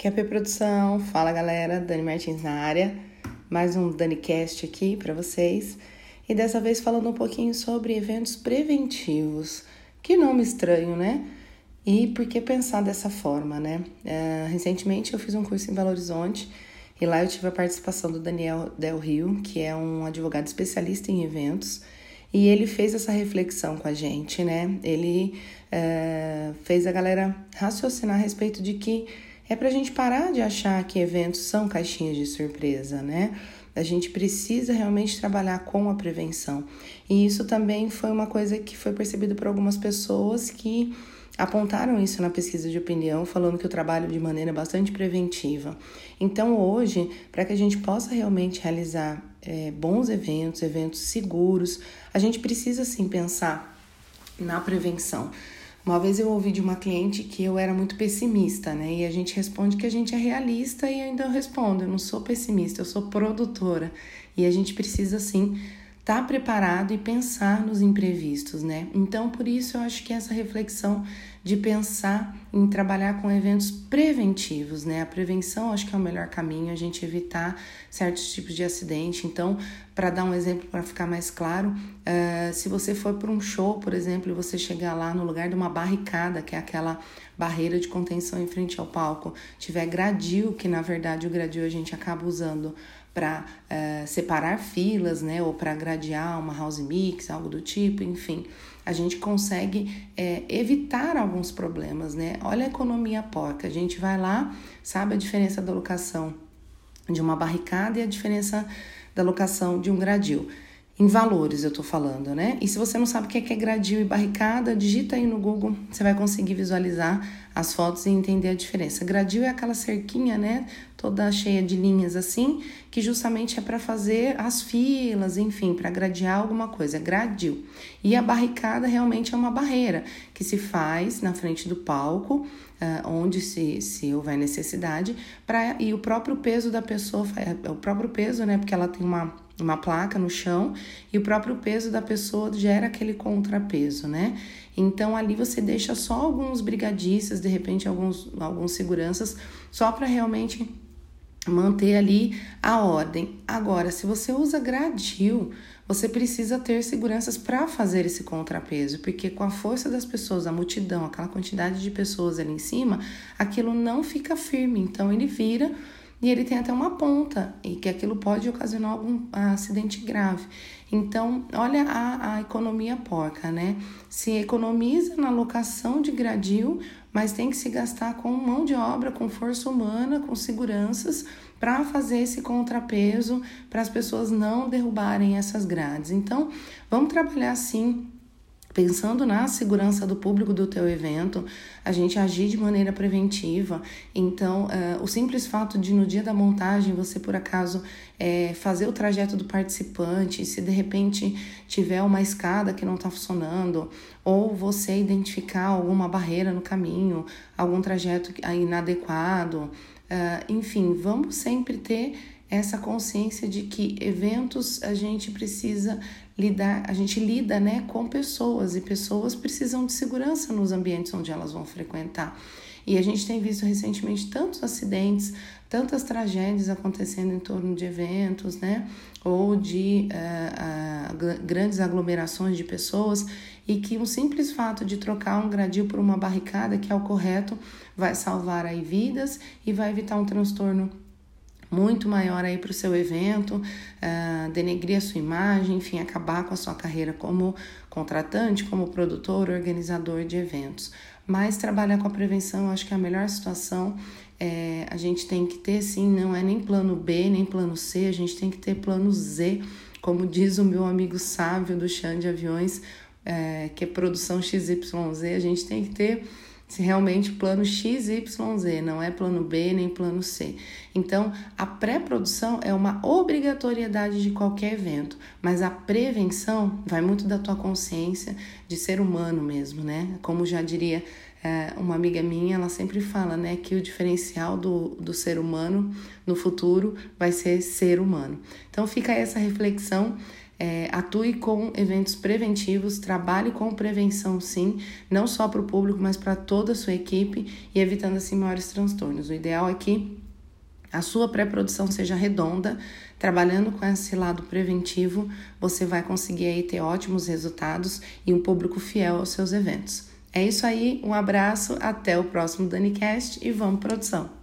QAP Produção, fala galera, Dani Martins na área, mais um DaniCast aqui para vocês e dessa vez falando um pouquinho sobre eventos preventivos. Que nome estranho, né? E por que pensar dessa forma, né? Uh, recentemente eu fiz um curso em Belo Horizonte e lá eu tive a participação do Daniel Del Rio, que é um advogado especialista em eventos, e ele fez essa reflexão com a gente, né? Ele uh, fez a galera raciocinar a respeito de que é para a gente parar de achar que eventos são caixinhas de surpresa, né? A gente precisa realmente trabalhar com a prevenção. E isso também foi uma coisa que foi percebido por algumas pessoas que apontaram isso na pesquisa de opinião, falando que eu trabalho de maneira bastante preventiva. Então, hoje, para que a gente possa realmente realizar é, bons eventos, eventos seguros, a gente precisa sim pensar na prevenção. Uma vez eu ouvi de uma cliente que eu era muito pessimista, né? E a gente responde que a gente é realista e ainda eu respondo, eu não sou pessimista, eu sou produtora. E a gente precisa sim estar tá preparado e pensar nos imprevistos, né? Então, por isso eu acho que essa reflexão de pensar em trabalhar com eventos preventivos, né? A prevenção acho que é o melhor caminho, a gente evitar certos tipos de acidente. Então, para dar um exemplo para ficar mais claro, uh, se você for para um show, por exemplo, e você chegar lá no lugar de uma barricada, que é aquela barreira de contenção em frente ao palco, tiver gradil, que na verdade o gradil a gente acaba usando para uh, separar filas, né, ou para gradear uma house mix, algo do tipo, enfim a gente consegue é, evitar alguns problemas, né? Olha a economia porca, a gente vai lá, sabe a diferença da locação de uma barricada e a diferença da locação de um gradil. Em valores eu tô falando, né? E se você não sabe o que é, que é gradil e barricada, digita aí no Google, você vai conseguir visualizar as fotos e entender a diferença. Gradil é aquela cerquinha, né, toda cheia de linhas assim, que justamente é para fazer as filas, enfim, para gradear alguma coisa. Gradil. E a barricada realmente é uma barreira que se faz na frente do palco, uh, onde se, se houver necessidade, para e o próprio peso da pessoa, é o próprio peso, né, porque ela tem uma uma placa no chão e o próprio peso da pessoa gera aquele contrapeso, né? Então ali você deixa só alguns brigadistas, de repente alguns, alguns seguranças, só para realmente manter ali a ordem. Agora, se você usa gradil, você precisa ter seguranças para fazer esse contrapeso, porque com a força das pessoas, a multidão, aquela quantidade de pessoas ali em cima, aquilo não fica firme. Então ele vira e ele tem até uma ponta e que aquilo pode ocasionar algum acidente grave. Então, olha a, a economia porca, né? Se economiza na locação de gradil, mas tem que se gastar com mão de obra, com força humana, com seguranças para fazer esse contrapeso, para as pessoas não derrubarem essas grades. Então, vamos trabalhar assim pensando na segurança do público do teu evento, a gente agir de maneira preventiva. Então, uh, o simples fato de no dia da montagem você por acaso é, fazer o trajeto do participante, se de repente tiver uma escada que não está funcionando, ou você identificar alguma barreira no caminho, algum trajeto inadequado, uh, enfim, vamos sempre ter essa consciência de que eventos a gente precisa lidar, a gente lida, né, com pessoas e pessoas precisam de segurança nos ambientes onde elas vão frequentar. E a gente tem visto recentemente tantos acidentes, tantas tragédias acontecendo em torno de eventos, né? Ou de uh, uh, grandes aglomerações de pessoas, e que um simples fato de trocar um gradil por uma barricada, que é o correto, vai salvar aí vidas e vai evitar um transtorno muito maior aí para o seu evento, uh, denegrir a sua imagem, enfim, acabar com a sua carreira como contratante, como produtor, organizador de eventos. Mas trabalhar com a prevenção, acho que é a melhor situação. É, a gente tem que ter, sim, não é nem plano B, nem plano C, a gente tem que ter plano Z, como diz o meu amigo sábio do chão de aviões, é, que é produção XYZ, a gente tem que ter se realmente plano XYZ, não é plano B nem plano C. Então, a pré-produção é uma obrigatoriedade de qualquer evento, mas a prevenção vai muito da tua consciência de ser humano mesmo, né? Como já diria é, uma amiga minha, ela sempre fala, né, que o diferencial do, do ser humano no futuro vai ser ser humano. Então, fica essa reflexão é, atue com eventos preventivos, trabalhe com prevenção sim, não só para o público, mas para toda a sua equipe e evitando assim maiores transtornos. O ideal é que a sua pré-produção seja redonda, trabalhando com esse lado preventivo, você vai conseguir aí ter ótimos resultados e um público fiel aos seus eventos. É isso aí, um abraço, até o próximo DaniCast e vamos produção!